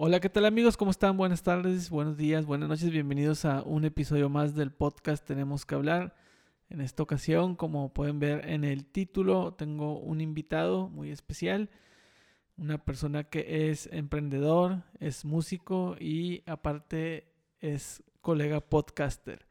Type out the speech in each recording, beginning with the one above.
Hola, ¿qué tal amigos? ¿Cómo están? Buenas tardes, buenos días, buenas noches. Bienvenidos a un episodio más del podcast Tenemos que hablar. En esta ocasión, como pueden ver en el título, tengo un invitado muy especial. Una persona que es emprendedor, es músico y aparte es colega podcaster.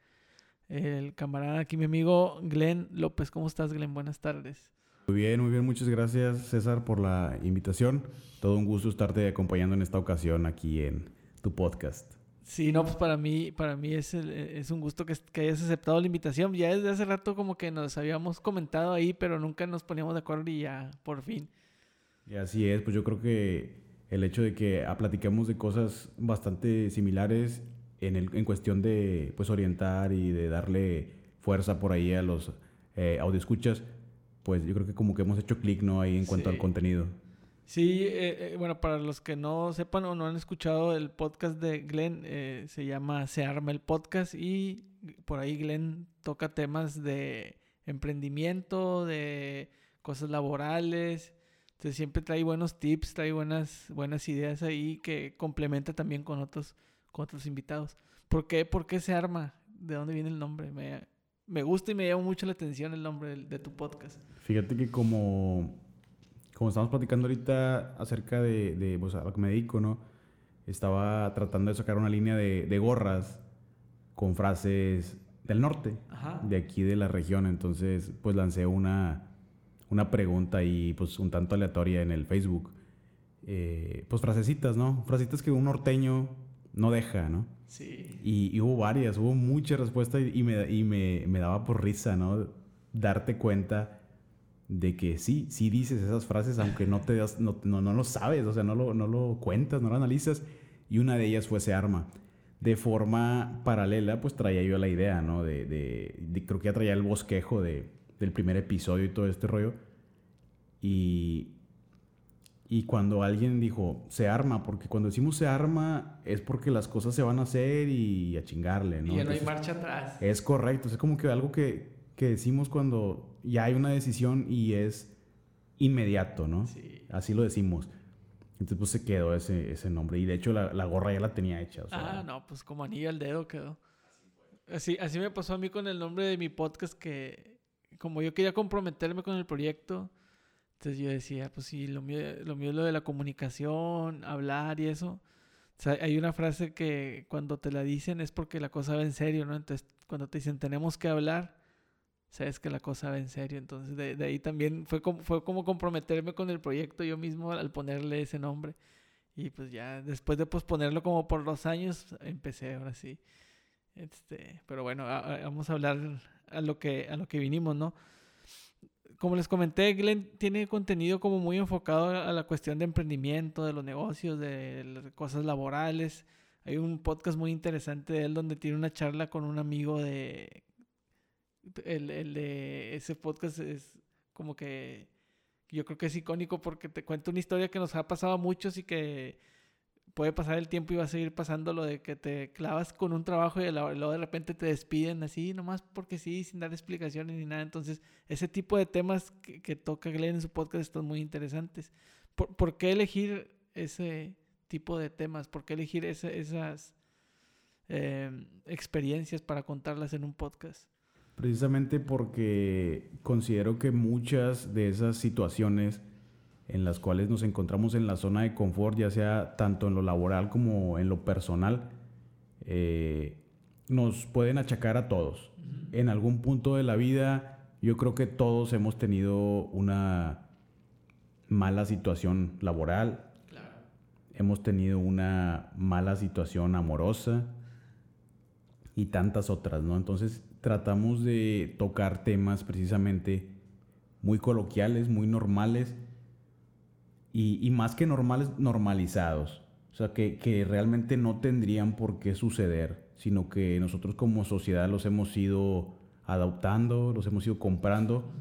El camarada aquí, mi amigo Glenn López. ¿Cómo estás, Glenn? Buenas tardes. Muy bien, muy bien. Muchas gracias, César, por la invitación. Todo un gusto estarte acompañando en esta ocasión aquí en tu podcast. Sí, no, pues para mí, para mí es, es un gusto que, que, hayas aceptado la invitación. Ya desde hace rato como que nos habíamos comentado ahí, pero nunca nos poníamos de acuerdo y ya, por fin. Y así es, pues yo creo que el hecho de que platiquemos de cosas bastante similares en, el, en cuestión de pues orientar y de darle fuerza por ahí a los eh, escuchas pues yo creo que como que hemos hecho clic, ¿no? Ahí en cuanto al contenido. Sí, eh, eh, bueno, para los que no sepan o no han escuchado el podcast de Glenn, eh, se llama Se Arma el Podcast y por ahí Glenn toca temas de emprendimiento, de cosas laborales. Entonces siempre trae buenos tips, trae buenas, buenas ideas ahí que complementa también con otros, con otros invitados. ¿Por qué, ¿Por qué se arma? ¿De dónde viene el nombre? Me, me gusta y me llama mucho la atención el nombre de, tu podcast. Fíjate que como, como estamos platicando ahorita acerca de, de pues, a lo que me dedico, ¿no? Estaba tratando de sacar una línea de, de gorras con frases del norte, de aquí de la región. Entonces, pues lancé una, una pregunta ahí, pues un tanto aleatoria en el Facebook. Eh, pues frasecitas, ¿no? Frasecitas que un norteño no deja, ¿no? Sí. Y, hubo varias, hubo muchas respuestas y, me, y me, me, daba por risa, ¿no? Darte cuenta de que sí, sí dices esas frases, aunque no te das, no, no, no, lo sabes, o sea, no lo, no lo cuentas, no lo analizas. Y una de ellas fue ese arma. De forma paralela, pues traía yo la idea, ¿no? De, de, creo que ya traía el bosquejo de, del primer episodio y todo este rollo. Y, y cuando alguien dijo, se arma, porque cuando decimos se arma es porque las cosas se van a hacer y a chingarle, ¿no? Y ya no hay marcha atrás. Es correcto, es como que algo que, que, decimos cuando ya hay una decisión y es inmediato, ¿no? Sí. Así lo decimos. Entonces pues se quedó ese, ese nombre y de hecho la, la gorra ya la tenía hecha. ah, no, pues como anillo al dedo quedó. Así, así me pasó a mí con el nombre de mi podcast que como yo quería comprometerme con el proyecto entonces yo decía, pues sí, lo mío, lo mío es lo de la comunicación, hablar y eso. O sea, hay una frase que cuando te la dicen es porque la cosa va en serio, ¿no? Entonces, cuando te dicen tenemos que hablar, sabes que la cosa va en serio. Entonces, de, ahí también fue como, fue como comprometerme con el proyecto yo mismo al ponerle ese nombre. Y pues ya, después de posponerlo como por dos años, empecé ahora sí. Este, pero bueno, vamos a hablar a lo que, a lo que vinimos, ¿no? Como les comenté, Glenn tiene contenido como muy enfocado a la cuestión de emprendimiento, de los negocios, de cosas laborales. Hay un podcast muy interesante de él donde tiene una charla con un amigo de... El, el de ese podcast es como que yo creo que es icónico porque te cuenta una historia que nos ha pasado a muchos y que puede pasar el tiempo y va a seguir pasando lo de que te clavas con un trabajo y luego de repente te despiden así, nomás porque sí, sin dar explicaciones ni nada. Entonces, ese tipo de temas que, toca Glenn en su podcast están muy interesantes. ¿Por, qué elegir ese tipo de temas? ¿Por qué elegir esas em, experiencias para contarlas en un podcast? Precisamente porque considero que muchas de esas situaciones en las cuales nos encontramos en la zona de confort, ya sea tanto en lo laboral como en lo personal, eh, nos pueden achacar a todos. En algún punto de la vida, yo creo que todos hemos tenido una mala situación laboral, hemos tenido una mala situación amorosa y tantas otras, ¿no? Entonces tratamos de tocar temas precisamente muy coloquiales, muy normales, y, más que normales, normalizados. O sea, que, que, realmente no tendrían por qué suceder, sino que nosotros como sociedad los hemos ido adoptando, los hemos ido comprando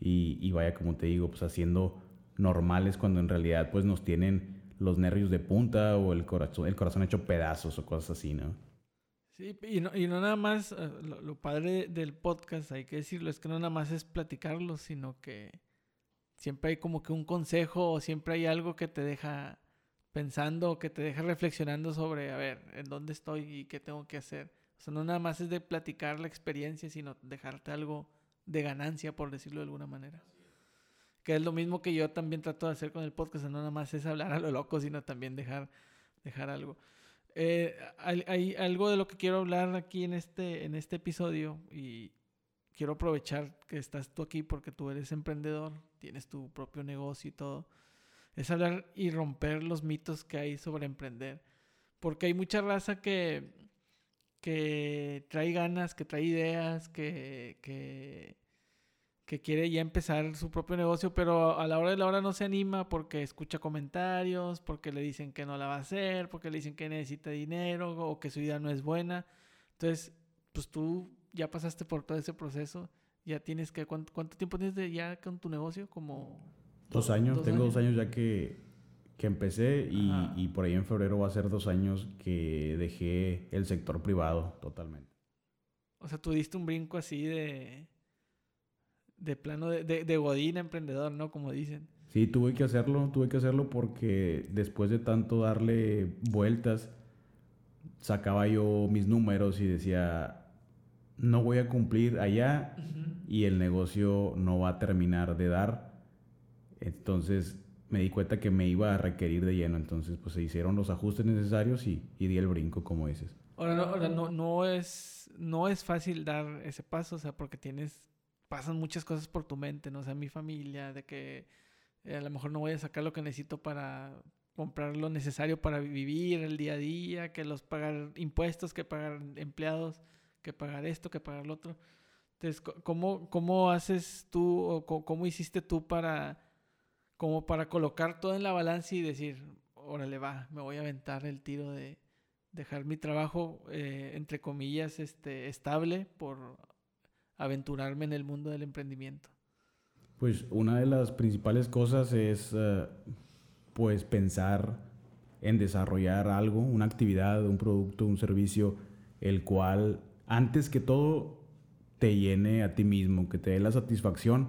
y, y, vaya, como te digo, pues haciendo normales cuando en realidad pues nos tienen los nervios de punta o el corazón, el corazón hecho pedazos o cosas así, ¿no? Sí, y no, y no nada más, eh, lo, lo padre del podcast, hay que decirlo, es que no nada más es platicarlo, sino que siempre hay como que un consejo o siempre hay algo que te deja pensando, que te deja reflexionando sobre, a ver, en dónde estoy y qué tengo que hacer. O sea, no nada más es de platicar la experiencia, sino dejarte algo de ganancia, por decirlo de alguna manera. Que es lo mismo que yo también trato de hacer con el podcast, no nada más es hablar a lo loco, sino también dejar, dejar algo. Eh, hay, algo de lo que quiero hablar aquí en este, en este episodio y quiero aprovechar que estás tú aquí porque tú eres emprendedor, tienes tu propio negocio y todo. Es hablar y romper los mitos que hay sobre emprender. Porque hay mucha raza que, que trae ganas, que trae ideas, que, que, quiere ya empezar su propio negocio, pero a la hora de la hora no se anima porque escucha comentarios, porque le dicen que no la va a hacer, porque le dicen que necesita dinero o que su idea no es buena. Entonces, pues tú ya pasaste por todo ese proceso, ya tienes que, ¿cuánto, tiempo tienes de ya con tu negocio? Como... Dos años, tengo dos años ya que, que empecé y, y, por ahí en febrero va a ser dos años que dejé el sector privado totalmente. O sea, tú diste un brinco así de de plano de, de, godín emprendedor, ¿no? Como dicen. Sí, tuve que hacerlo, tuve que hacerlo porque después de tanto darle vueltas, sacaba yo mis números y decía, no voy a cumplir allá y el negocio no va a terminar de dar. Entonces me di cuenta que me iba a requerir de lleno. Entonces pues se hicieron los ajustes necesarios y, y di el brinco, como dices. Ahora, no, ahora no, no, es, no es fácil dar ese paso, o sea, porque tienes pasan muchas cosas por tu mente, ¿no? O sea, mi familia, de que eh, a lo mejor no voy a sacar lo que necesito para comprar lo necesario para vivir el día a día, que los pagar impuestos, que pagar empleados, que pagar esto, que pagar lo otro. Entonces, ¿cómo, cómo haces tú o cómo hiciste tú para, como para colocar todo en la balanza y decir, órale, va, me voy a aventar el tiro de dejar mi trabajo, eh, entre comillas, este, estable por aventurarme en el mundo del emprendimiento? Pues una de las principales cosas es eh, pues pensar en desarrollar algo, una actividad, un producto, un servicio, el cual antes que todo te llene a ti mismo, que te dé la satisfacción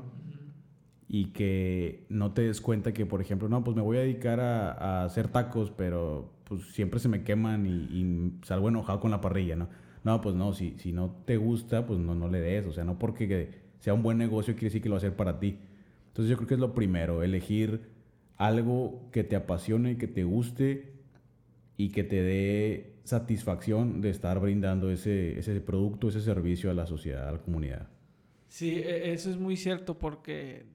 y que no te des cuenta que, por ejemplo, no, pues me voy a dedicar a, hacer tacos, pero pues siempre se me queman y, y salgo enojado con la parrilla, ¿no? No, pues no, si, si no te gusta, pues no, no le des. O sea, no porque sea un buen negocio quiere decir que lo va a hacer para ti. Entonces yo creo que es lo primero, elegir algo que te apasione que te guste y que te dé satisfacción de estar brindando ese, ese producto, ese servicio a la sociedad, a la comunidad. Sí, e, eso es muy cierto porque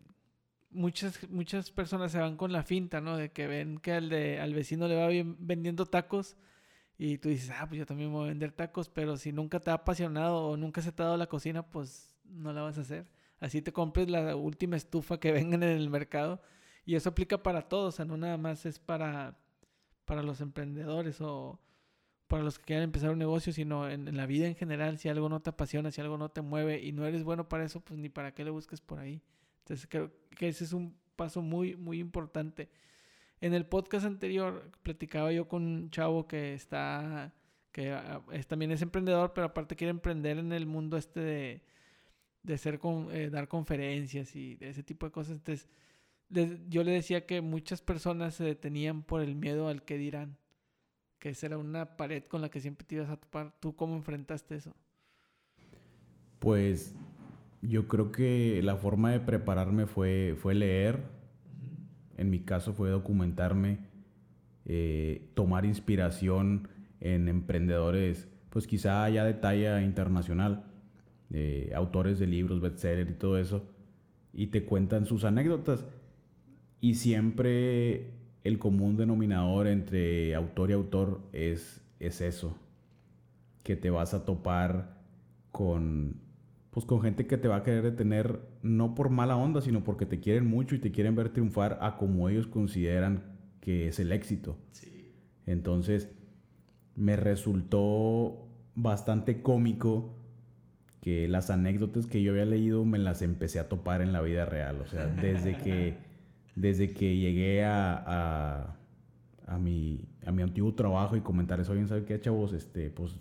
muchas, muchas personas se van con la finta, ¿no? De que ven que al, de, al vecino le va bien vendiendo tacos y tú dices, ah, pues yo también voy a vender tacos, pero si nunca te ha apasionado o nunca se te ha dado la cocina, pues no la vas a hacer. Así te compres la última estufa que vengan en el mercado. Y eso aplica para todos, o sea, no nada más es para, para los emprendedores o para los que quieran empezar un negocio, sino en, la vida en general, si algo no te apasiona, si algo no te mueve y no eres bueno para eso, pues ni para qué le busques por ahí. Entonces creo que ese es un paso muy, muy importante. En el podcast anterior platicaba yo con un chavo que está, que ah, también es emprendedor, pero aparte quiere emprender en el mundo este de, de ser con, eh, dar conferencias y de ese tipo de cosas. Entonces, yo le decía que muchas personas se detenían por el miedo al que dirán, que esa era una pared con la que siempre te ibas a topar. ¿Tú cómo enfrentaste eso? Pues yo creo que la forma de prepararme fue, fue leer en mi caso fue documentarme, eh, tomar inspiración en emprendedores, pues quizá ya de talla internacional, autores de libros, bestseller y todo eso, y te cuentan sus anécdotas. Y siempre el común denominador entre autor y autor es, es eso, que te vas a topar con pues con gente que te va a querer detener no por mala onda, sino porque te quieren mucho y te quieren ver triunfar a como ellos consideran que es el éxito. Entonces, me resultó bastante cómico que las anécdotas que yo había leído me las empecé a topar en la vida real. O sea, desde que, desde que llegué a, a, mi, a mi antiguo trabajo y comentar eso, bien, ¿sabe qué, chavos? Este, pues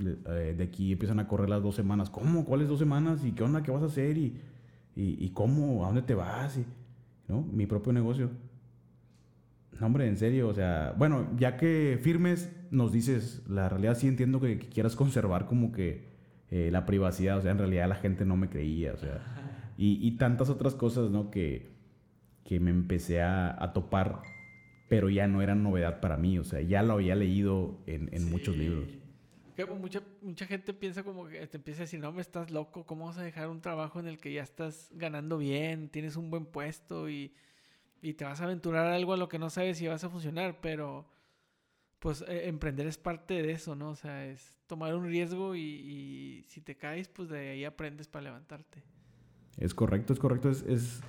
eh, de aquí empiezan a correr las dos semanas. ¿Cómo? ¿Cuáles dos semanas? ¿Y qué onda? ¿Qué vas a hacer? ¿Y, y, cómo? ¿A dónde te vas? Y, ¿no? Mi propio negocio. No, hombre, en serio, o sea, bueno, ya que firmes, nos dices, la realidad sí entiendo que, quieras conservar como que eh, la privacidad, o sea, en realidad la gente no me creía, o sea, y, tantas otras cosas, ¿no? Que, que me empecé a, topar, pero ya no eran novedad para mí, o sea, ya lo había leído en, en muchos libros. Que mucha, mucha gente piensa como que te empieza a decir, no, me estás loco, ¿cómo vas a dejar un trabajo en el que ya estás ganando bien, tienes un buen puesto y y te vas a aventurar algo a lo que no sabes si vas a funcionar, pero pues e, emprender es parte de eso, ¿no? O sea, es tomar un riesgo y, si te caes, pues de ahí aprendes para levantarte. Es correcto, es correcto, es, es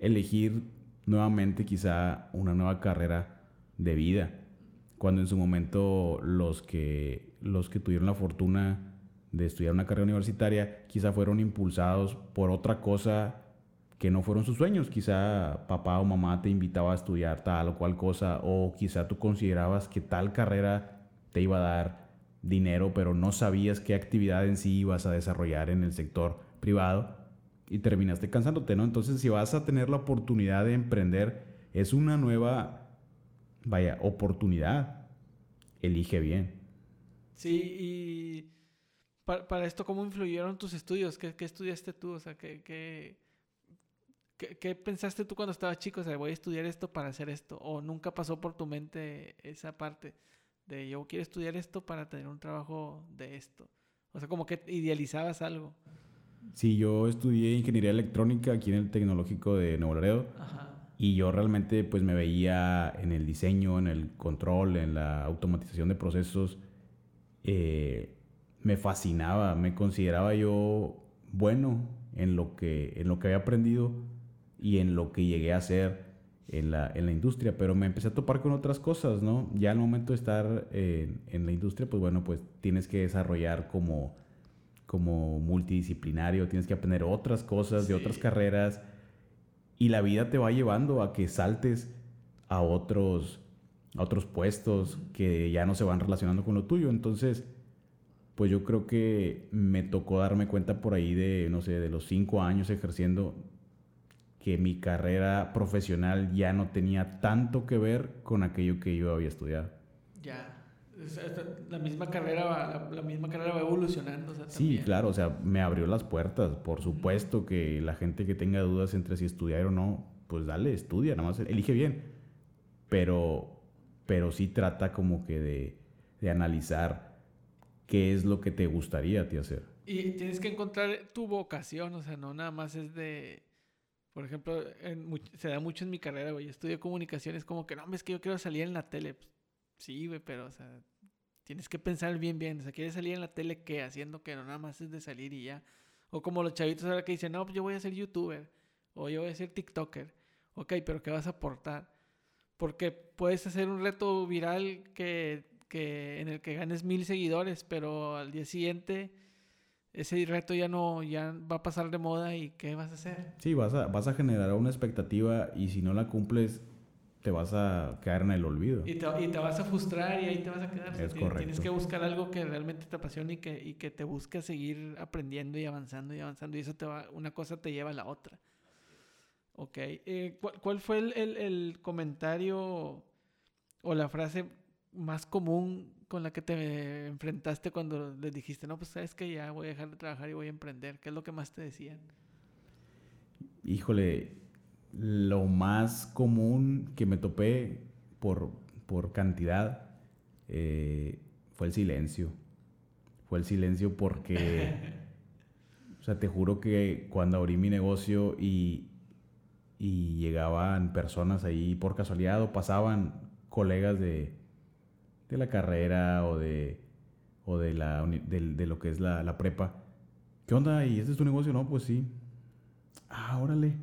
elegir nuevamente quizá una nueva carrera de vida. Cuando en su momento los que, los que tuvieron la fortuna de estudiar una carrera universitaria quizá fueron impulsados por otra cosa que no fueron sus sueños. Quizá papá o mamá te invitaba a estudiar tal o cual cosa, o quizá tú considerabas que tal carrera te iba a dar dinero, pero no sabías qué actividad en sí ibas a desarrollar en el sector privado y terminaste cansándote, ¿no? Entonces, si vas a tener la oportunidad de emprender, es una nueva, vaya, oportunidad. Elige bien. Sí, y para, esto, ¿cómo influyeron tus estudios? ¿Qué, estudiaste tú? O sea, ¿qué, ¿Qué, pensaste tú cuando estabas chico? O sea, voy a estudiar esto para hacer esto. ¿O nunca pasó por tu mente esa parte de yo quiero estudiar esto para tener un trabajo de esto? O sea, como que idealizabas algo. Sí, yo estudié ingeniería electrónica aquí en el Tecnológico de Nuevo Laredo. Y yo realmente pues me veía en el diseño, en el control, en la automatización de procesos. Eh, me fascinaba, me consideraba yo bueno en lo que, en lo que había aprendido y en lo que llegué a hacer en la, en la industria, pero me empecé a topar con otras cosas, ¿no? Ya al momento de estar en, en la industria, pues bueno, pues tienes que desarrollar como, como multidisciplinario, tienes que aprender otras cosas de otras carreras y la vida te va llevando a que saltes a otros, a otros puestos que ya no se van relacionando con lo tuyo. Entonces, pues yo creo que me tocó darme cuenta por ahí de, no sé, de los cinco años ejerciendo, que mi carrera profesional ya no tenía tanto que ver con aquello que yo había estudiado. Ya. La misma carrera va, la, misma carrera va evolucionando. sí, claro, o sea, me abrió las puertas. Por supuesto que la gente que tenga dudas entre si estudiar o no, pues dale, estudia, nada más elige bien. Pero, pero sí trata como que de, de analizar qué es lo que te gustaría a ti hacer. Y tienes que encontrar tu vocación, o sea, no nada más es de por ejemplo, se da mucho en mi carrera, güey. Estudio comunicaciones como que, no, es que yo quiero salir en la tele. Pues, sí, güey, pero, o sea, tienes que pensar bien, bien. O sea, ¿quieres salir en la tele qué? Haciendo que no nada más es de salir y ya. O como los chavitos ahora que dicen, no, pues yo voy a ser youtuber. O yo voy a ser TikToker. Ok, pero ¿qué vas a aportar? Porque puedes hacer un reto viral que, que en el que ganes mil seguidores, pero al día siguiente ese reto ya no, ya va a pasar de moda y ¿qué vas a hacer? Sí, vas a, vas a generar una expectativa y si no la cumples, te vas a quedar en el olvido. Y te, y te vas a frustrar y ahí te vas a quedar. Es correcto. Tienes que buscar algo que realmente te apasione y que, y que te busque seguir aprendiendo y avanzando y avanzando. Y eso te va, una cosa te lleva a la otra. Ok. Eh, ¿cuál, ¿cuál, fue el, el, el comentario o la frase más común con la que te enfrentaste cuando les dijiste, no, pues sabes que ya voy a dejar de trabajar y voy a emprender? ¿Qué es lo que más te decían? Híjole, lo más común que me topé por, por cantidad eh, fue el silencio. Fue el silencio porque, o sea, te juro que cuando abrí mi negocio y, y llegaban personas ahí por casualidad o pasaban colegas de, de la carrera o de, o de, la, de, lo que es la, la, prepa. ¿Qué onda? ¿Y este es tu negocio? No, pues sí. Ah, órale.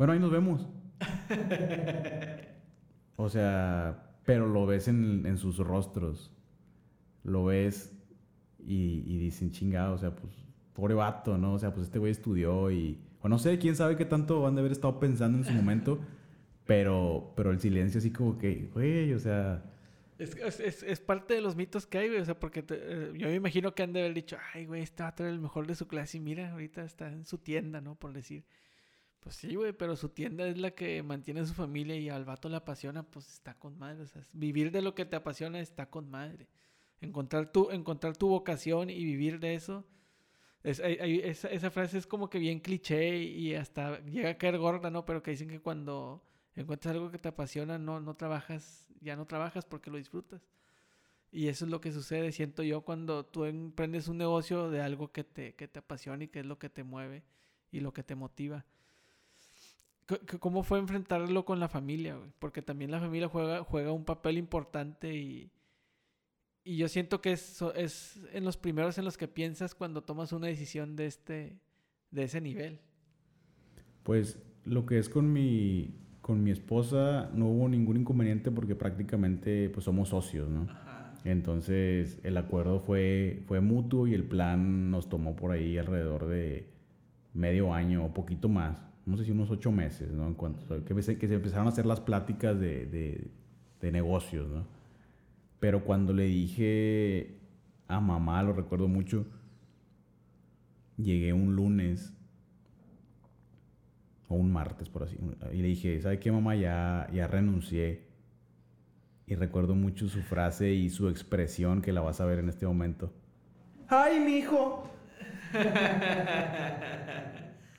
Bueno, ahí nos vemos. o sea, pero lo ves en, en sus rostros. Lo ves y, y, dicen, chingado, o sea, pues, pobre vato, ¿no? O sea, pues este güey estudió y... O no sé, quién sabe qué tanto van de haber estado pensando en su momento, pero, pero el silencio así como que, güey, o sea es, es, es, parte de los mitos que hay, güey. O sea, porque eh, yo me imagino que han de haber dicho, ay, güey, este va a traer el mejor de su clase y mira, ahorita está en su tienda, ¿no? Por decir. Pues sí, güey, pero su tienda es la que mantiene a su familia y al vato le apasiona, pues está con madre. O sea, vivir de lo que te apasiona está con madre. Encontrar tu, encontrar tu vocación y vivir de eso. esa, esa, frase es como que bien cliché y hasta llega a caer gorda, ¿no? Pero que dicen que cuando encuentras algo que te apasiona, no, no trabajas, ya no trabajas porque lo disfrutas. Y eso es lo que sucede, siento yo, cuando tú emprendes un negocio de algo que te, que te apasiona y que es lo que te mueve y lo que te motiva. ¿Cómo fue enfrentarlo con la familia? Porque también la familia juega, juega un papel importante y, y yo siento que es, es en los primeros en los que piensas cuando tomas una decisión de, este, de ese nivel. Pues lo que es con mi, con mi esposa no hubo ningún inconveniente porque prácticamente pues somos socios, ¿no? Entonces el acuerdo fue, fue mutuo y el plan nos tomó por ahí alrededor de medio año o poquito más, no sé si unos ocho meses, ¿no? En cuanto, que, que se empezaron a hacer las pláticas de, de, de negocios, ¿no? Pero cuando le dije a mamá, lo recuerdo mucho, llegué un lunes o un martes por así, y le dije, ¿sabe qué mamá? Ya, ya renuncié y recuerdo mucho su frase y su expresión que la vas a ver en este momento. ¡Ay, mi hijo!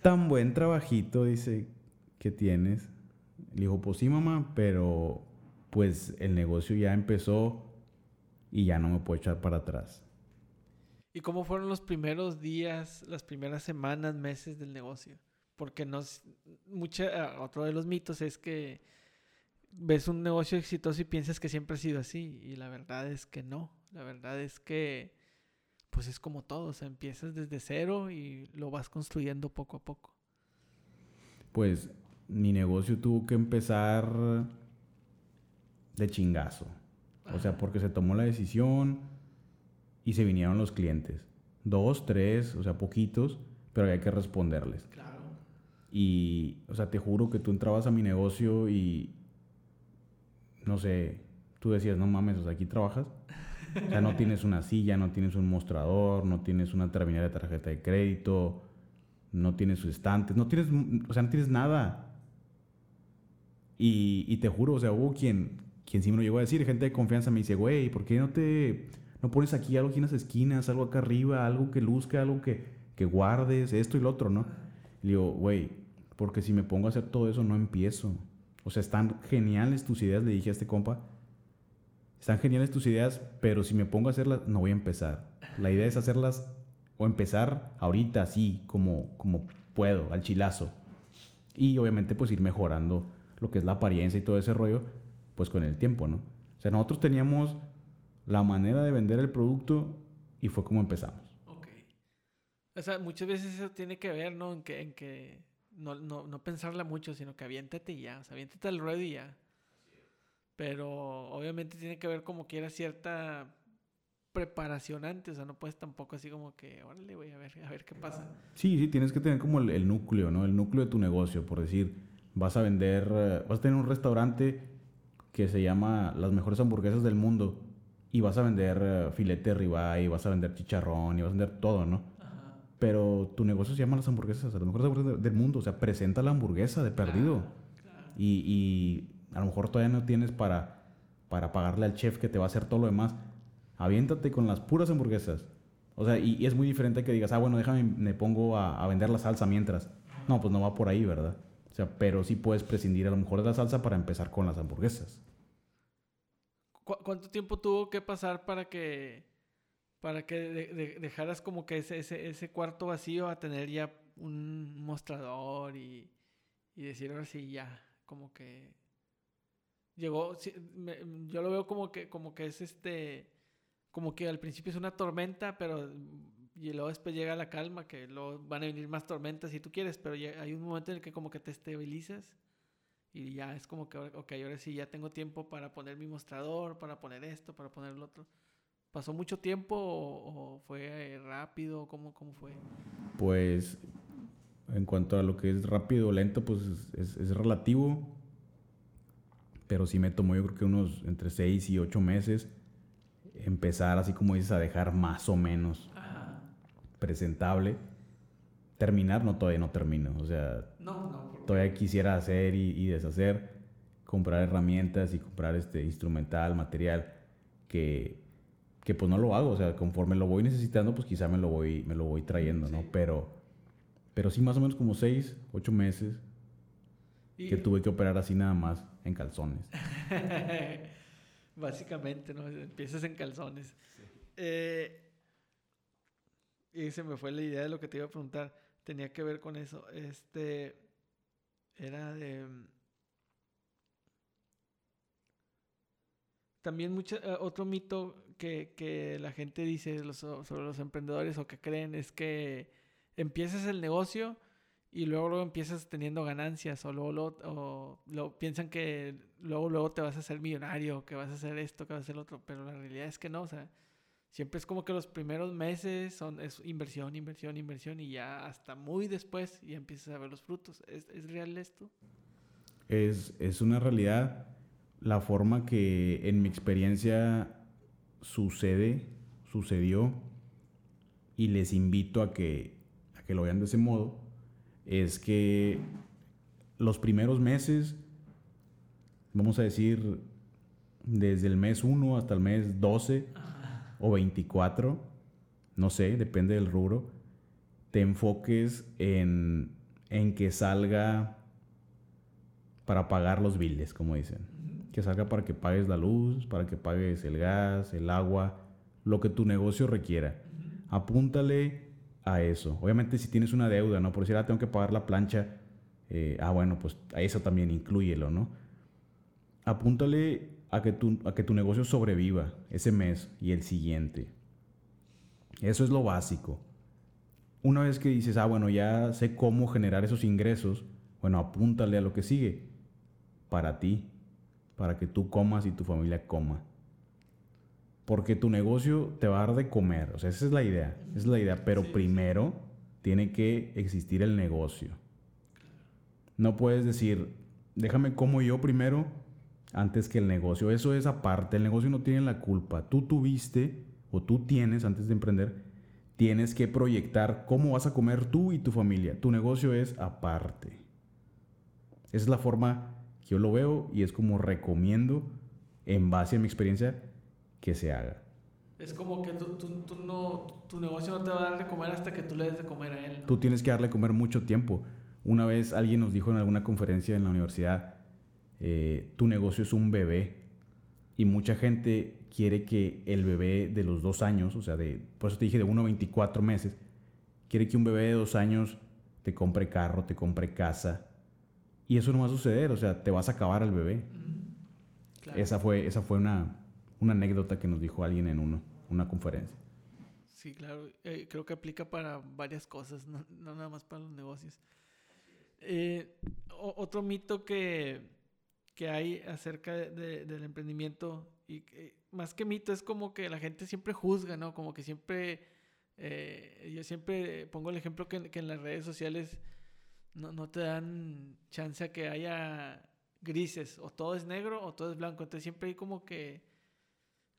Tan buen trabajito, dice, que tienes. Le dijo, pues sí, mamá, pero pues el negocio ya empezó y ya no me puedo echar para atrás. ¿Y cómo fueron los primeros días, las primeras semanas, meses del negocio? Porque nos, mucha, otro de los mitos es que ves un negocio exitoso y piensas que siempre ha sido así. Y la verdad es que no. La verdad es que, pues es como todo. O sea, empiezas desde cero y lo vas construyendo poco a poco. Pues mi negocio tuvo que empezar de chingazo. O sea, porque se tomó la decisión y se vinieron los clientes. Dos, tres, o sea, poquitos, pero había que responderles. Claro. Y, o sea, te juro que tú entrabas a mi negocio y no sé, tú decías, no mames, o sea, aquí trabajas. O sea, no tienes una silla, no tienes un mostrador, no tienes una terminal de tarjeta de crédito, no tienes sus estantes, no tienes, o sea, no tienes nada. Y, y te juro, o sea, hubo quien, quien sí me lo llegó a decir, gente de confianza me dice, güey, ¿por qué no te, no pones aquí algo aquí en las esquinas, algo acá arriba, algo que luzca, algo que, que guardes, esto y lo otro, ¿no? Y digo, güey, porque si me pongo a hacer todo eso no empiezo. O sea, están geniales tus ideas, le dije a este compa. Están geniales tus ideas, pero si me pongo a hacerlas, no voy a empezar. La idea es hacerlas o empezar ahorita, así como, como puedo, al chilazo. Y obviamente pues ir mejorando lo que es la apariencia y todo ese rollo, pues con el tiempo, ¿no? O sea, nosotros teníamos la manera de vender el producto y fue como empezamos. Ok. O sea, muchas veces eso tiene que ver, ¿no? En que, en que no, no, no pensarla mucho, sino que aviéntate y ya, o sea, aviéntate al ruedo y ya. Pero obviamente tiene que ver como que era cierta preparación antes, o sea, no puedes tampoco así como que, órale, voy a ver, a ver qué pasa. Sí, sí, tienes que tener como el, núcleo, ¿no? El núcleo de tu negocio, por decir, vas a vender, eh, vas a tener un restaurante que se llama las mejores hamburguesas del mundo y vas a vender uh, filete ribeye, vas a vender chicharrón y vas a vender todo, ¿no? pero tu negocio se llama las hamburguesas, las mejores hamburguesas del mundo. O sea, presenta la hamburguesa de perdido. Y, y, a lo mejor todavía no tienes para, para pagarle al chef que te va a hacer todo lo demás. Aviéntate con las puras hamburguesas. O sea, y, es muy diferente que digas, ah, bueno, déjame, me pongo a, vender la salsa mientras. No, pues no va por ahí, ¿verdad? O sea, pero sí puedes prescindir a lo mejor de la salsa para empezar con las hamburguesas. ¿Cuánto tiempo tuvo que pasar para que para que dejaras como que ese, ese, ese, cuarto vacío a tener ya un mostrador y, y decir ahora sí ya, como que llegó, yo lo veo como que, como que es este, como que al principio es una tormenta, pero y luego después llega la calma, que luego van a venir más tormentas si tú quieres, pero hay un momento en el que como que te estabilizas y ya es como que, ok, ahora sí ya tengo tiempo para poner mi mostrador, para poner esto, para poner lo otro. ¿Pasó mucho tiempo o, fue rápido? ¿Cómo, ¿Cómo fue? Pues en cuanto a lo que es rápido o lento, pues es, es, relativo. Pero sí me tomó yo creo que unos entre 6 y 8 meses empezar así como dices a dejar más o menos presentable. terminar, no, todavía no termino. O sea, todavía quisiera hacer y, deshacer, comprar herramientas y comprar este instrumental, material, que, que pues no lo hago. O sea, conforme lo voy necesitando, pues quizá me lo voy, me lo voy trayendo, ¿no? Pero, pero sí más o menos como seis, ocho meses que tuve que operar así nada más, en calzones. Básicamente, ¿no? Empiezas en calzones. Eh, y se me fue la idea de lo que te iba a preguntar tenía que ver con eso. Este era de también mucho, eh, otro mito que, que, la gente dice sobre los emprendedores o que creen es que empiezas el negocio y luego, luego empiezas teniendo ganancias o luego, o lo, piensan que luego luego te vas a hacer millonario, que vas a hacer esto, que vas a hacer otro, pero la realidad es que no, o sea, siempre es como que los primeros meses son es inversión, inversión, inversión y ya hasta muy después ya empiezas a ver los frutos. ¿Es, es real esto? Es, es, una realidad la forma que en mi experiencia sucede, sucedió y les invito a que, a que lo vean de ese modo, es que los primeros meses, vamos a decir, desde el mes 1 hasta el mes 12, o 24, no sé, depende del rubro, te enfoques en, en que salga para pagar los biles, como dicen. Que salga para que pagues la luz, para que pagues el gas, el agua, lo que tu negocio requiera. Apúntale a eso. Obviamente si tienes una deuda, ¿no? Por decir, ah, tengo que pagar la plancha, eh, ah, bueno, pues a eso también incluyelo, ¿no? Apúntale a que, tu, a que tu negocio sobreviva ese mes y el siguiente. Eso es lo básico. Una vez que dices, ah, bueno, ya sé cómo generar esos ingresos, bueno, apúntale a lo que sigue. Para ti, para que tú comas y tu familia coma. Porque tu negocio te va a dar de comer. O sea, esa es la idea. Esa es la idea. Pero primero tiene que existir el negocio. No puedes decir, déjame como yo primero antes que el negocio. Eso es aparte, el negocio no tiene la culpa. Tú tuviste o tú tienes antes de emprender, tienes que proyectar cómo vas a comer tú y tu familia. Tu negocio es aparte. Esa es la forma que yo lo veo y es como recomiendo, en base a mi experiencia, que se haga. Es como que tú, no, tu negocio no te va a dar de comer hasta que tú le des de comer a él. Tú tienes que darle de comer mucho tiempo. Una vez alguien nos dijo en alguna conferencia en la universidad, eh, tu negocio es un bebé y mucha gente quiere que el bebé de los dos años, o sea, de, por eso te dije de 1 a 24 meses, quiere que un bebé de dos años te compre carro, te compre casa. Y eso no va a suceder, o sea, te vas a acabar al bebé. Esa fue, esa fue una, una, anécdota que nos dijo alguien en uno, una conferencia. Sí, claro, eh, creo que aplica para varias cosas, no, nada más para los negocios. Eh, otro mito que, que hay acerca de, del emprendimiento y más que mito es como que la gente siempre juzga, ¿no? Como que siempre, eh, yo siempre pongo el ejemplo que, que en las redes sociales no, no, te dan chance a que haya grises, o todo es negro o todo es blanco, entonces siempre hay como que,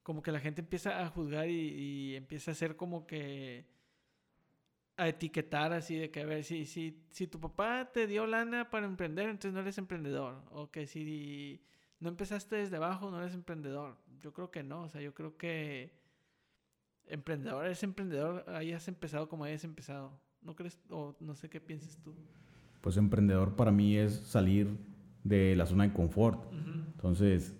como que la gente empieza a juzgar y, y empieza a hacer como que a etiquetar así de que a ver si, si, si tu papá te dio lana para emprender, entonces no eres emprendedor. O que si no empezaste desde abajo, no eres emprendedor. Yo creo que no. O sea, yo creo que emprendedor es emprendedor, hayas empezado como hayas empezado. ¿No crees? O no sé qué piensas tú. Pues emprendedor para mí es salir de la zona de confort. Entonces,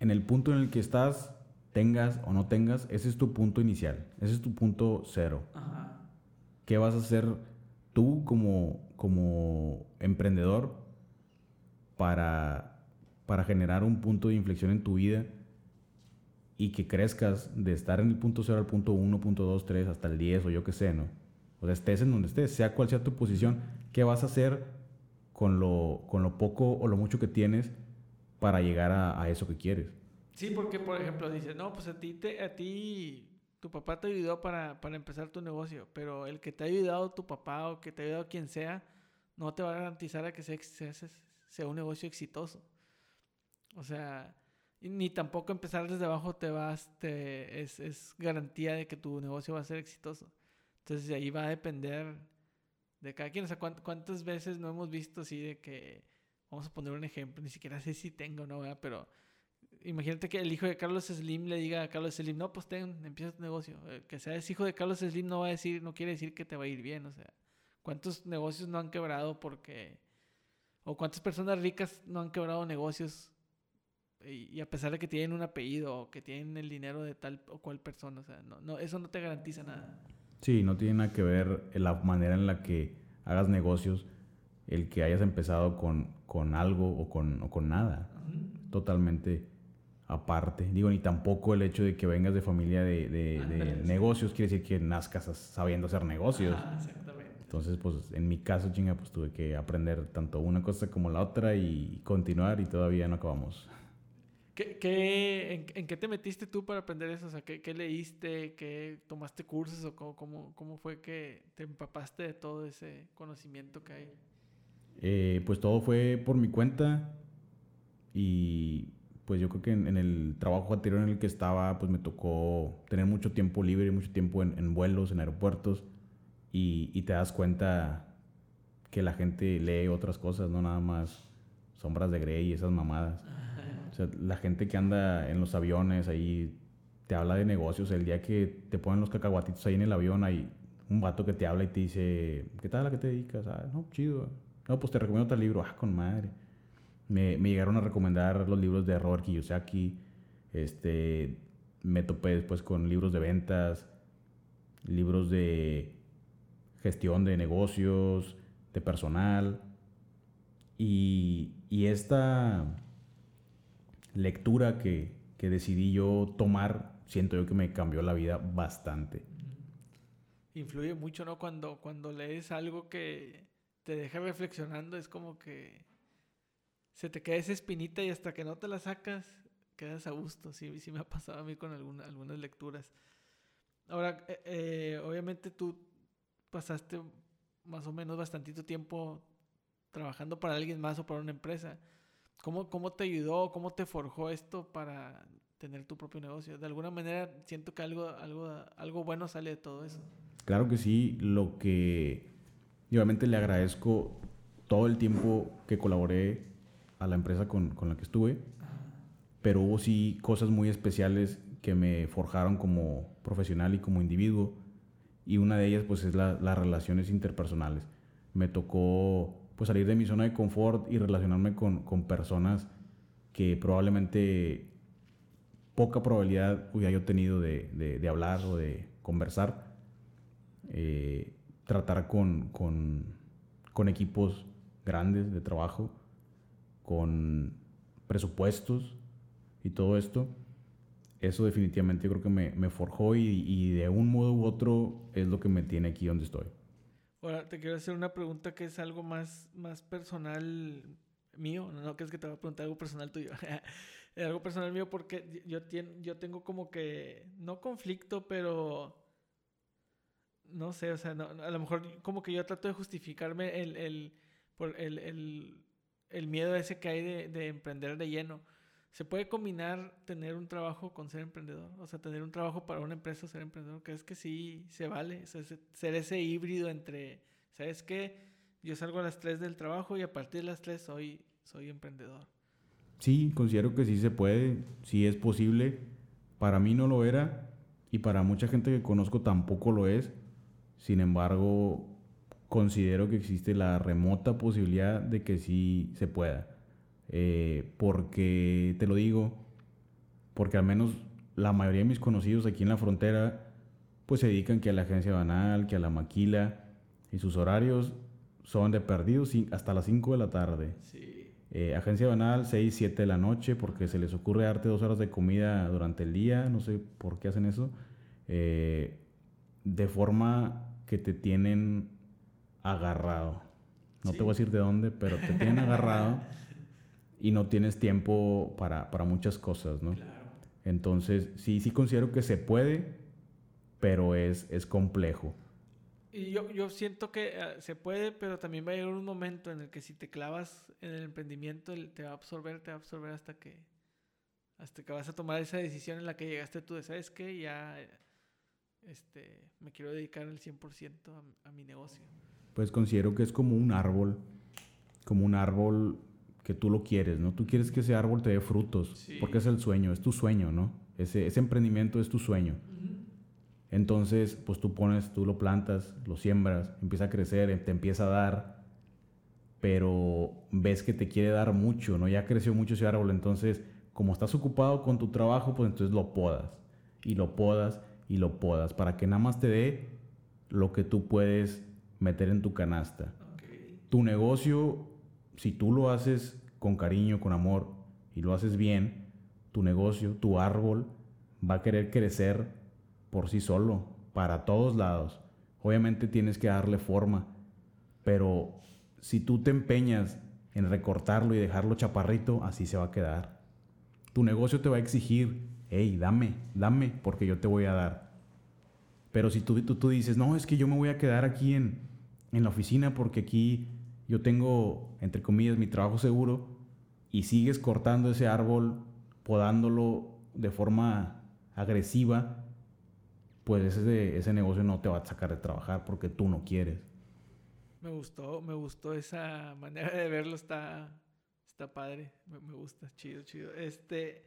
en el punto en el que estás, tengas o no tengas, ese es tu punto inicial. Ese es tu punto cero. Ajá. ¿Qué vas a hacer tú como, como emprendedor para, para generar un punto de inflexión en tu vida y que crezcas de estar en el punto 0 al punto 1, punto 2, 3, hasta el 10 o yo qué sé, ¿no? O sea, estés en donde estés, sea cual sea tu posición, ¿qué vas a hacer con lo, con lo poco o lo mucho que tienes para llegar a, a eso que quieres? Sí, porque por ejemplo dices, no, pues a ti, te, a ti tu papá te ayudó para, para, empezar tu negocio, pero el que te ha ayudado tu papá o que te ha ayudado quien sea, no te va a garantizar a que sea, un negocio exitoso. O sea, ni tampoco empezar desde abajo te vas, te, es, es, garantía de que tu negocio va a ser exitoso. Entonces ahí va a depender de cada quien. O sea, ¿cuántas veces no hemos visto así de que, vamos a poner un ejemplo, ni siquiera sé si tengo, ¿no? Pero imagínate que el hijo de Carlos Slim le diga a Carlos Slim, no, pues ten, empieza tu negocio. Eh, que seas hijo de Carlos Slim no va a decir, no quiere decir que te va a ir bien, o sea, ¿cuántos negocios no han quebrado porque, o cuántas personas ricas no han quebrado negocios y, a pesar de que tienen un apellido o que tienen el dinero de tal o cual persona, o sea, no, no, eso no te garantiza nada. Sí, no tiene nada que ver la manera en la que hagas negocios, el que hayas empezado con, con algo o con, o con nada. Totalmente aparte. Digo, ni tampoco el hecho de que vengas de familia de, de, negocios quiere decir que nazcas sabiendo hacer negocios. exactamente. Entonces, pues en mi caso, chinga, pues tuve que aprender tanto una cosa como la otra y continuar y todavía no acabamos. ¿Qué, qué, en, qué te metiste tú para aprender eso? O sea, ¿qué, qué leíste? ¿Qué tomaste cursos? ¿O cómo, cómo, cómo, fue que te empapaste de todo ese conocimiento que hay? Eh, pues todo fue por mi cuenta y pues yo creo que en, el trabajo anterior en el que estaba, pues me tocó tener mucho tiempo libre, mucho tiempo en, en vuelos, en aeropuertos y, y, te das cuenta que la gente lee otras cosas, no nada más sombras de Grey y esas mamadas. O sea, la gente que anda en los aviones ahí te habla de negocios. El día que te ponen los cacahuatitos ahí en el avión, hay un vato que te habla y te dice, ¿qué tal? ¿A qué te dedicas? Ah, no, chido. No, pues te recomiendo tal libro. Ah, con madre. Me, me llegaron a recomendar los libros de Robert Kiyosaki. Este, me topé después con libros de ventas, libros de gestión de negocios, de personal. Y, y esta lectura que, que decidí yo tomar, siento yo que me cambió la vida bastante. Influye mucho, ¿no? Cuando, cuando lees algo que te deja reflexionando, es como que se te queda esa espinita y hasta que no te la sacas, quedas a gusto. Sí, sí me ha pasado a mí con alguna, algunas lecturas. Ahora, eh, eh, obviamente tú pasaste más o menos bastantito tiempo trabajando para alguien más o para una empresa. ¿Cómo, ¿Cómo te ayudó, cómo te forjó esto para tener tu propio negocio? De alguna manera siento que algo, algo, algo bueno sale de todo eso. Claro que sí, lo que obviamente le agradezco todo el tiempo que colaboré a la empresa con, con la que estuve, pero hubo sí cosas muy especiales que me forjaron como profesional y como individuo, y una de ellas pues es la, las relaciones interpersonales. Me tocó pues salir de mi zona de confort y relacionarme con, con personas que probablemente poca probabilidad hubiera yo tenido de, de, hablar o de conversar. Eh, tratar con, con, con, equipos grandes de trabajo, con presupuestos y todo esto. Eso definitivamente yo creo que me, me forjó y, y de un modo u otro es lo que me tiene aquí donde estoy. Ahora te quiero hacer una pregunta que es algo más, más personal mío, no, que es que te voy a preguntar algo personal tuyo, algo personal mío porque yo, yo tengo como que, no conflicto, pero no sé, o sea, a lo mejor como que yo trato de justificarme el, el, por el, el, el miedo ese que hay de, de, emprender de lleno. ¿Se puede combinar tener un trabajo con ser emprendedor? O sea, tener un trabajo para una empresa ser emprendedor. ¿Crees que sí se vale? O sea, ser ese híbrido entre, ¿sabes qué? Yo salgo a las 3 del trabajo y a partir de las 3 soy, soy emprendedor. Sí, considero que sí se puede, sí es posible. Para mí no lo era y para mucha gente que conozco tampoco lo es. Sin embargo, considero que existe la remota posibilidad de que sí se pueda. Eh, porque, te lo digo, porque al menos la mayoría de mis conocidos aquí en la frontera, pues se dedican que a la agencia banal, que a la maquila, y sus horarios son de perdidos hasta las 5 de la tarde. Eh, agencia banal, 6, 7 de la noche, porque se les ocurre darte dos horas de comida durante el día, no sé por qué hacen eso, eh, de forma que te tienen agarrado. No te voy a decir de dónde, pero te tienen agarrado. y no tienes tiempo para, para muchas cosas, ¿no? Claro. Entonces, sí, sí considero que se puede, pero es, es complejo. Y yo, yo siento que eh, se puede, pero también va a llegar un momento en el que si te clavas en el emprendimiento, te va a absorber, te va a absorber hasta que, hasta que vas a tomar esa decisión en la que llegaste tú de, ¿sabes qué? Ya este, me quiero dedicar al 100% a, a mi negocio. Pues considero que es como un árbol, como un árbol que tú lo quieres, ¿no? Tú quieres que ese árbol te dé frutos, porque es el sueño, es tu sueño, ¿no? Ese, ese emprendimiento es tu sueño. Entonces, pues tú pones, tú lo plantas, lo siembras, empieza a crecer, te empieza a dar, pero ves que te quiere dar mucho, ¿no? Ya creció mucho ese árbol, entonces, como estás ocupado con tu trabajo, pues entonces lo podas, y lo podas, y lo podas, para que nada más te dé lo que tú puedes meter en tu canasta. Tu negocio, si tú lo haces con cariño, con amor, y lo haces bien, tu negocio, tu árbol, va a querer crecer por sí solo, para todos lados. Obviamente tienes que darle forma, pero si tú te empeñas en recortarlo y dejarlo chaparrito, así se va a quedar. Tu negocio te va a exigir, hey, dame, dame, porque yo te voy a dar. Pero si tú, tú, tú dices, no, es que yo me voy a quedar aquí en, en la oficina porque aquí yo tengo, entre comillas, mi trabajo seguro, y sigues cortando ese árbol, podándolo de forma agresiva, pues ese, ese negocio no te va a sacar de trabajar porque tú no quieres. Me gustó, me gustó esa manera de verlo, está, está padre, me, gusta, chido, chido. Este,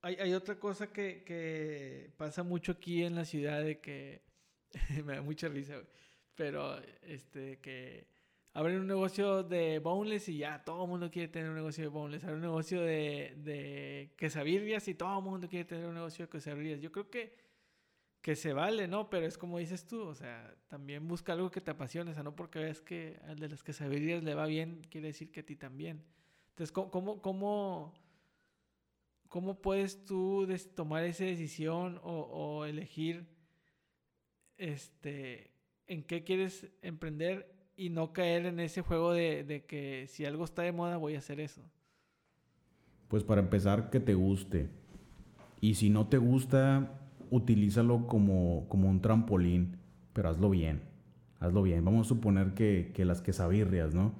hay, hay otra cosa que, que, pasa mucho aquí en la ciudad de que, me da mucha risa, pero este, que abren un negocio de boneless y ya todo el mundo quiere tener un negocio de boneless. Abren un negocio de, de y todo el mundo quiere tener un negocio de quesabirrias. Yo creo que que se vale, ¿no? Pero es como dices tú, o sea, también busca algo que te apasione, o sea, no porque veas que al de las quesabirrias le va bien, quiere decir que a ti también. Entonces, ¿cómo, cómo, cómo, puedes tú tomar esa decisión o, elegir este, en qué quieres emprender y no caer en ese juego de, de que si algo está de moda voy a hacer eso? Pues para empezar, que te guste. Y si no te gusta, utilízalo como, como un trampolín, pero hazlo bien. Hazlo bien. Vamos a suponer que, que las quesabirrias, ¿no?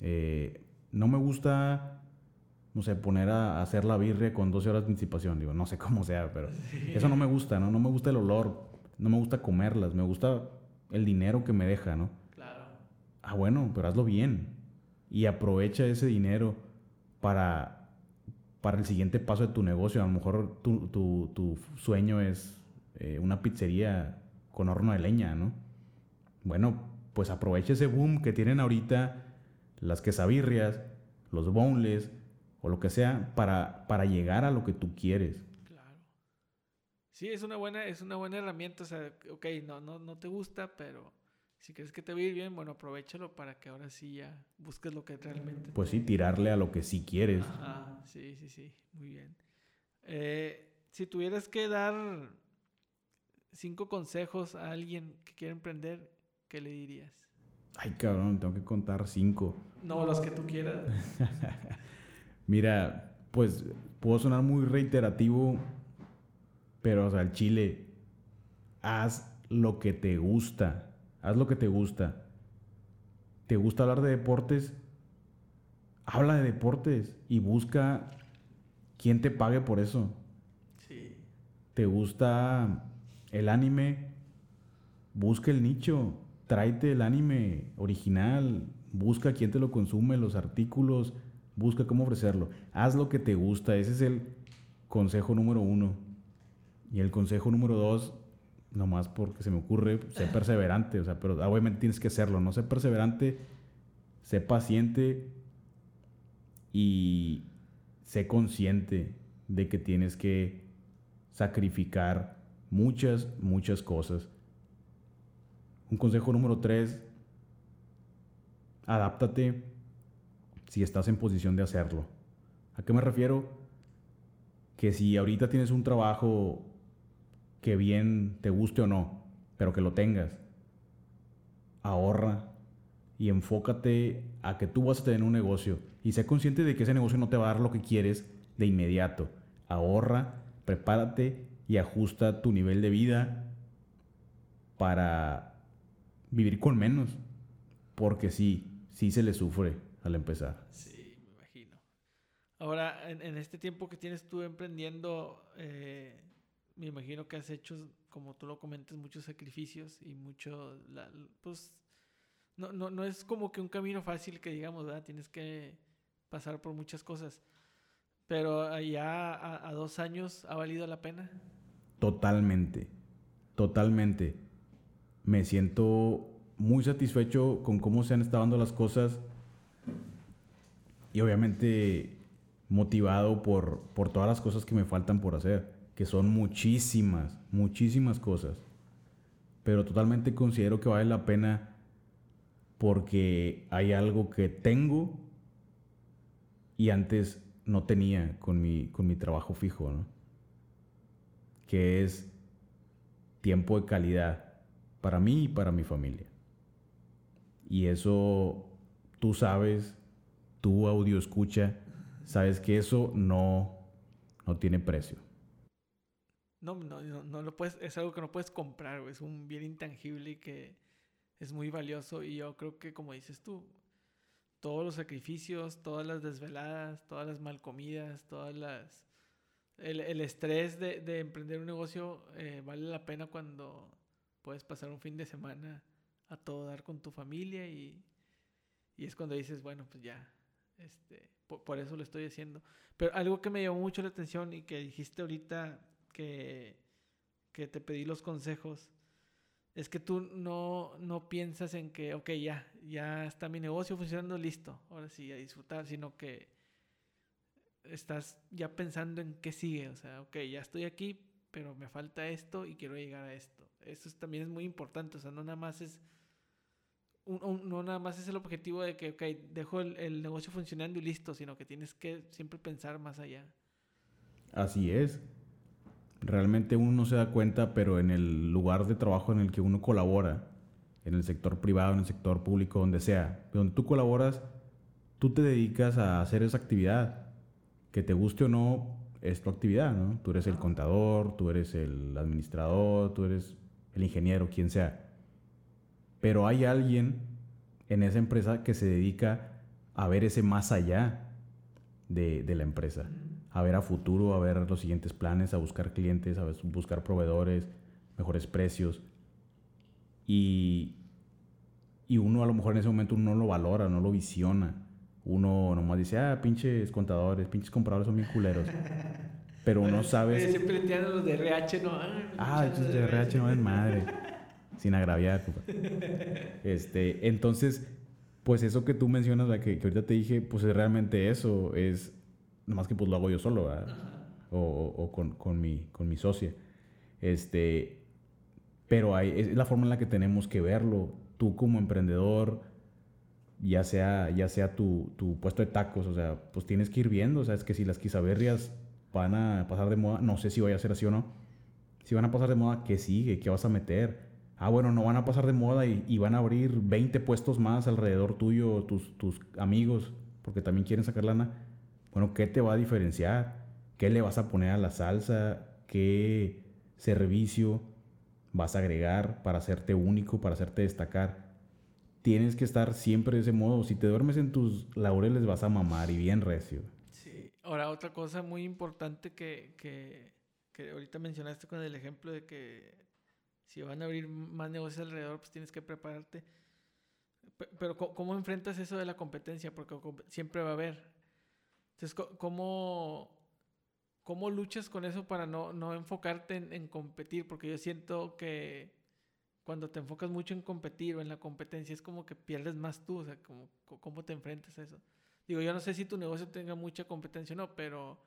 Eh, no me gusta, no sé, poner a, hacer la birria con 12 horas de anticipación. Digo, no sé cómo sea, pero eso no me gusta, ¿no? No me gusta el olor, no me gusta comerlas, me gusta el dinero que me deja, ¿no? Claro. Ah, bueno, pero hazlo bien. Y aprovecha ese dinero para para el siguiente paso de tu negocio. A lo mejor tu, tu, tu sueño es eh, una pizzería con horno de leña, ¿no? Bueno, pues aprovecha ese boom que tienen ahorita las quesabirrias, los boneless o lo que sea para, para llegar a lo que tú quieres. Sí, es una buena, es una buena herramienta. O sea, ok, no, no, no te gusta, pero si crees que te va a ir bien, bueno, aprovechalo para que ahora sí ya busques lo que realmente. Pues sí, tirarle a lo que sí quieres. Ah, sí, sí, sí, muy bien. Eh, si tuvieras que dar cinco consejos a alguien que quiere emprender, ¿qué le dirías? Ay, cabrón, tengo que contar cinco. No, los que tú quieras. Mira, pues puedo sonar muy reiterativo, pero o sea, el chile, haz lo que te gusta haz lo que te gusta. ¿Te gusta hablar de deportes? Habla de deportes y busca quien te pague por eso. Sí. ¿Te gusta el anime? Busca el nicho. Tráete el anime original. Busca quién te lo consume, los artículos. Busca cómo ofrecerlo. Haz lo que te gusta. Ese es el consejo número uno. Y el consejo número dos, nomás porque se me ocurre, ser perseverante, o sea, pero obviamente tienes que serlo, ¿no? Ser perseverante, sé paciente y sé consciente de que tienes que sacrificar muchas, muchas cosas. Un consejo número tres, adáptate si estás en posición de hacerlo. ¿A qué me refiero? Que si ahorita tienes un trabajo que bien te guste o no, pero que lo tengas. Ahorra y enfócate a que tú vas a tener un negocio y sé consciente de que ese negocio no te va a dar lo que quieres de inmediato. Ahorra, prepárate y ajusta tu nivel de vida para vivir con menos. Porque sí, sí se le sufre al empezar. Sí, me imagino. Ahora, en, este tiempo que tienes tú emprendiendo, eh, me imagino que has hecho, como tú lo comentas, muchos sacrificios y mucho, pues, no, no, no es como que un camino fácil que digamos, ¿verdad? Tienes que pasar por muchas cosas. Pero ya a, a dos años ha valido la pena. Totalmente, totalmente. Me siento muy satisfecho con cómo se han estado dando las cosas y obviamente motivado por, por todas las cosas que me faltan por hacer, que son muchísimas, muchísimas cosas. Pero totalmente considero que vale la pena porque hay algo que tengo y antes no tenía con mi, con mi trabajo fijo. Que es tiempo de calidad para mí y para mi familia. Y eso tú sabes, tú audio escucha, sabes que eso no, no tiene precio. No, no, no, lo puedes, es algo que no puedes comprar, es un bien intangible que es muy valioso y yo creo que como dices tú, todos los sacrificios, todas las desveladas, todas las mal comidas, todas las... El, el estrés de, de, emprender un negocio eh, vale la pena cuando puedes pasar un fin de semana a todo dar con tu familia y, y es cuando dices, bueno, pues ya, este, por, eso lo estoy haciendo. Pero algo que me llamó mucho la atención y que dijiste ahorita que, que te pedí los consejos, es que tú no, no piensas en que, ok, ya, ya está mi negocio funcionando, listo, ahora sí, a disfrutar, sino que estás ya pensando en qué sigue, o sea, ok, ya estoy aquí, pero me falta esto y quiero llegar a esto. Eso también es muy importante, o sea, no nada más es, un, no nada más es el objetivo de que, ok, dejo el, el negocio funcionando y listo, sino que tienes que siempre pensar más allá. Así es realmente uno no se da cuenta, pero en el lugar de trabajo en el que uno colabora, en el sector privado, en el sector público, donde sea, donde tú colaboras, tú te dedicas a hacer esa actividad. Que te guste o no, es tu actividad, ¿no? Tú eres el contador, tú eres el administrador, tú eres el ingeniero, quien sea. Pero hay alguien en esa empresa que se dedica a ver ese más allá de, de la empresa a ver a futuro, a ver los siguientes planes, a buscar clientes, a buscar proveedores, mejores precios. Y, y uno a lo mejor en ese momento uno no lo valora, no lo visiona. Uno nomás dice, ah, pinches contadores, pinches compradores son bien culeros. Pero uno sabe... Siempre tienen los de RH, ¿no? Ah, los de RH no es madre. Sin agraviar. Este, entonces, pues eso que tú mencionas, que, que ahorita te dije, pues es realmente eso. Es más que pues lo hago yo solo, o, o, con, con, mi, con mi socia. Este, pero hay, es la forma en la que tenemos que verlo. Tú como emprendedor, ya sea, ya sea tu, tu puesto de tacos, o sea, pues tienes que ir viendo, o sea, es que si las quizaberrias van a pasar de moda, no sé si voy a ser así o no. Si van a pasar de moda, ¿qué sigue? ¿Qué vas a meter? Ah, bueno, no van a pasar de moda y, y van a abrir 20 puestos más alrededor tuyo, tus, tus amigos, porque también quieren sacar lana. Bueno, ¿qué te va a diferenciar? ¿Qué le vas a poner a la salsa? ¿Qué servicio vas a agregar para hacerte único, para hacerte destacar? Tienes que estar siempre de ese modo. Si te duermes en tus laureles vas a mamar y bien recio. Sí. Ahora, otra cosa muy importante que, que, que ahorita mencionaste con el ejemplo de que si van a abrir más negocios alrededor, pues tienes que prepararte. Pero ¿cómo enfrentas eso de la competencia? Porque siempre va a haber. Entonces, ¿cómo, cómo luchas con eso para no, no enfocarte en, competir? Porque yo siento que cuando te enfocas mucho en competir o en la competencia es como que pierdes más tú, o sea, como, ¿cómo te enfrentas a eso? Digo, yo no sé si tu negocio tenga mucha competencia o no, pero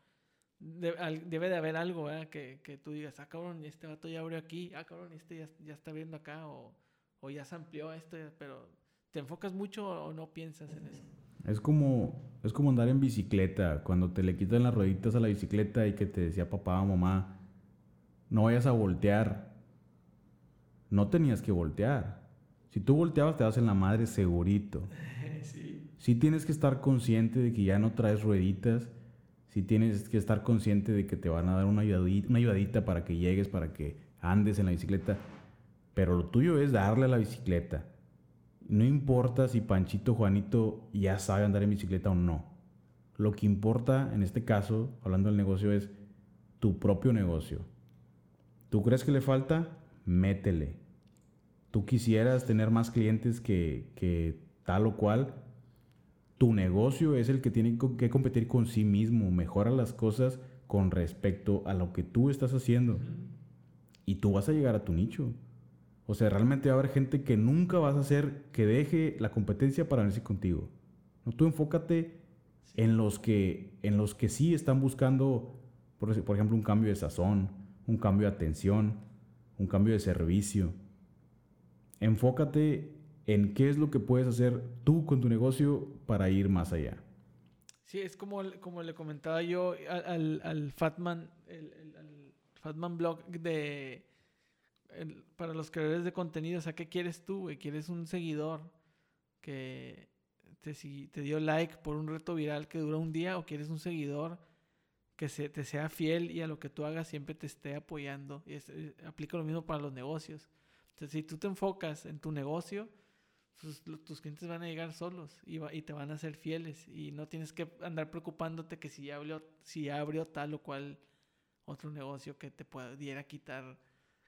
debe de haber algo, ¿verdad? Que, que, tú digas, ah, cabrón, este vato ya abrió aquí, ah, cabrón, este ya, ya está abriendo acá, o, o ya se amplió esto, pero ¿te enfocas mucho o no piensas en eso? Es como, es como andar en bicicleta, cuando te le quitan las rueditas a la bicicleta y que te decía papá o mamá, no vayas a voltear. No tenías que voltear. Si tú volteabas te vas en la madre segurito. Sí. sí tienes que estar consciente de que ya no traes rueditas. Sí tienes que estar consciente de que te van a dar una ayudadita, una ayudadita para que llegues, para que andes en la bicicleta. Pero lo tuyo es darle a la bicicleta no importa si Panchito Juanito ya sabe andar en bicicleta o no. Lo que importa en este caso, hablando del negocio, es tu propio negocio. ¿Tú crees que le falta? Métele. tú quisieras tener más clientes que, que tal o cual, tu negocio es el que tiene que competir con sí mismo, mejora las cosas con respecto a lo que tú estás haciendo. Y tú vas a llegar a tu nicho. O sea, realmente va a haber gente que nunca vas a hacer que deje la competencia para venirse contigo. No, tú enfócate en los que, en los que sí están buscando, por, ejemplo, un cambio de sazón, un cambio de atención, un cambio de servicio. Enfócate en qué es lo que puedes hacer tú con tu negocio para ir más allá. Sí, es como, como le comentaba yo al, al Fatman, el, Fatman Blog de... para los creadores de contenido, o sea, ¿qué quieres tú? ¿Quieres un seguidor que te, te dio like por un reto viral que dura un día o quieres un seguidor que se, te sea fiel y a lo que tú hagas siempre te esté apoyando? Y eh, aplica lo mismo para los negocios. Si tú te enfocas en tu negocio, pues, tus clientes van a llegar solos y, y, te van a ser fieles y no tienes que andar preocupándote que si ya abrió, si abrió tal o cual otro negocio que te pudiera quitar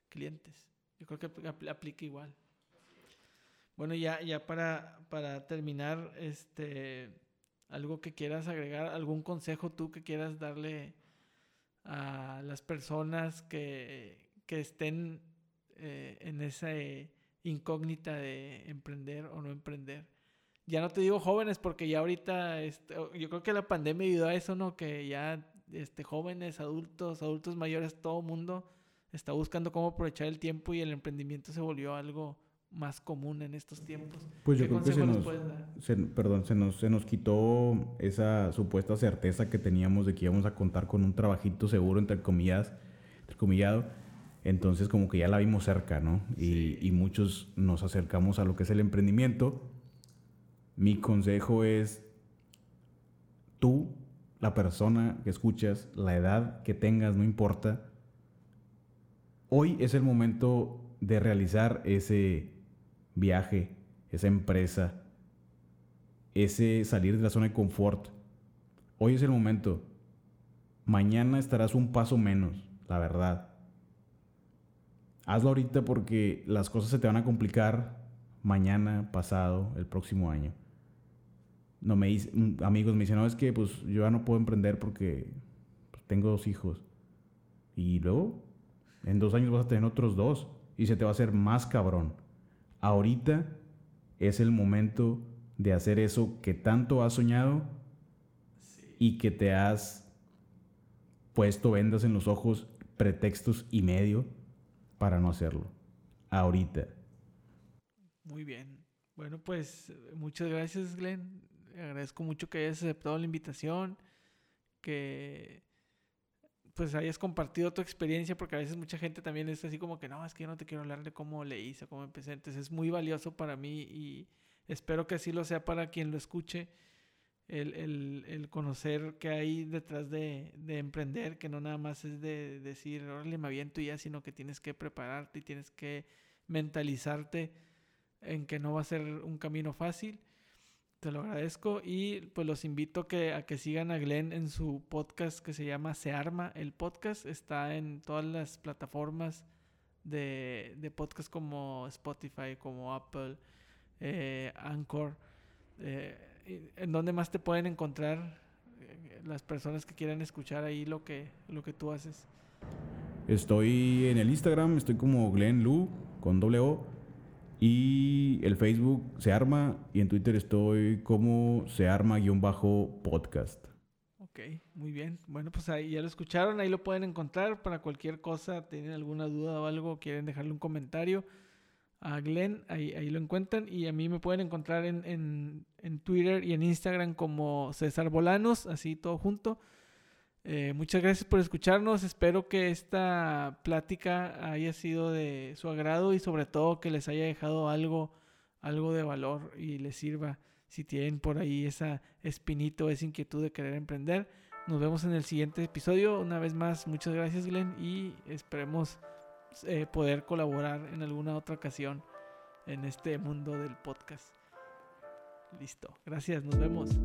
clientes. Yo creo que aplica igual. Bueno, ya, ya para, para terminar, este, algo que quieras agregar, algún consejo tú que quieras darle a las personas que, que estén eh, en esa incógnita de emprender o no emprender. Ya no te digo jóvenes porque ya ahorita, este, yo creo que la pandemia ayudó a eso, ¿no? Que ya este, jóvenes, adultos, adultos mayores, todo mundo está buscando cómo aprovechar el tiempo y el emprendimiento se volvió algo más común en estos tiempos. Pues yo creo que se nos, perdón, se nos, se nos quitó esa supuesta certeza que teníamos de que íbamos a contar con un trabajito seguro, entre comillas, entre comillado entonces como que ya la vimos cerca, ¿no? Y, muchos nos acercamos a lo que es el emprendimiento. Mi consejo es, tú, la persona que escuchas, la edad que tengas, no importa, hoy es el momento de realizar ese viaje, esa empresa, ese salir de la zona de confort. Hoy es el momento. Mañana estarás un paso menos, la verdad hazlo ahorita porque las cosas se te van a complicar mañana, pasado, el próximo año. No me amigos me dicen, no, es que pues yo ya no puedo emprender porque pues, tengo dos hijos. Y luego, en dos años vas a tener otros dos y se te va a hacer más cabrón. Ahorita es el momento de hacer eso que tanto has soñado y que te has puesto vendas en los ojos, pretextos y medio para no hacerlo. Ahorita. Muy bien. Bueno, pues muchas gracias, Glenn. Agradezco mucho que hayas aceptado la invitación, que pues hayas compartido tu experiencia, porque a veces mucha gente también es así como que no, es que yo no te quiero hablar de cómo le hice, cómo empecé. Entonces es muy valioso para mí y espero que así lo sea para quien lo escuche el, el, el, conocer qué hay detrás de, de, emprender, que no nada más es de decir, órale, me aviento ya, sino que tienes que prepararte y tienes que mentalizarte en que no va a ser un camino fácil. Te lo agradezco y pues los invito que, a que sigan a Glenn en su podcast que se llama Se Arma. El podcast está en todas las plataformas de, de podcast como Spotify, como Apple, eh, Anchor. Eh, ¿En dónde más te pueden encontrar eh, las personas que quieran escuchar ahí lo que, lo que tú haces? Estoy en el Instagram, estoy como Glenn Lu con doble O. Y el Facebook se arma y en Twitter estoy como se arma-podcast. Ok, muy bien. Bueno, pues ahí ya lo escucharon, ahí lo pueden encontrar para cualquier cosa, tienen alguna duda o algo, quieren dejarle un comentario a Glenn, ahí, ahí lo encuentran y a mí me pueden encontrar en, en, en Twitter y en Instagram como César Bolanos, así todo junto. Eh, muchas gracias por escucharnos, espero que esta plática haya sido de su agrado y sobre todo que les haya dejado algo, algo de valor y les sirva si tienen por ahí esa espinito, esa inquietud de querer emprender. Nos vemos en el siguiente episodio. Una vez más, muchas gracias Glenn y esperemos eh, poder colaborar en alguna otra ocasión en este mundo del podcast. Listo. Gracias. Nos vemos.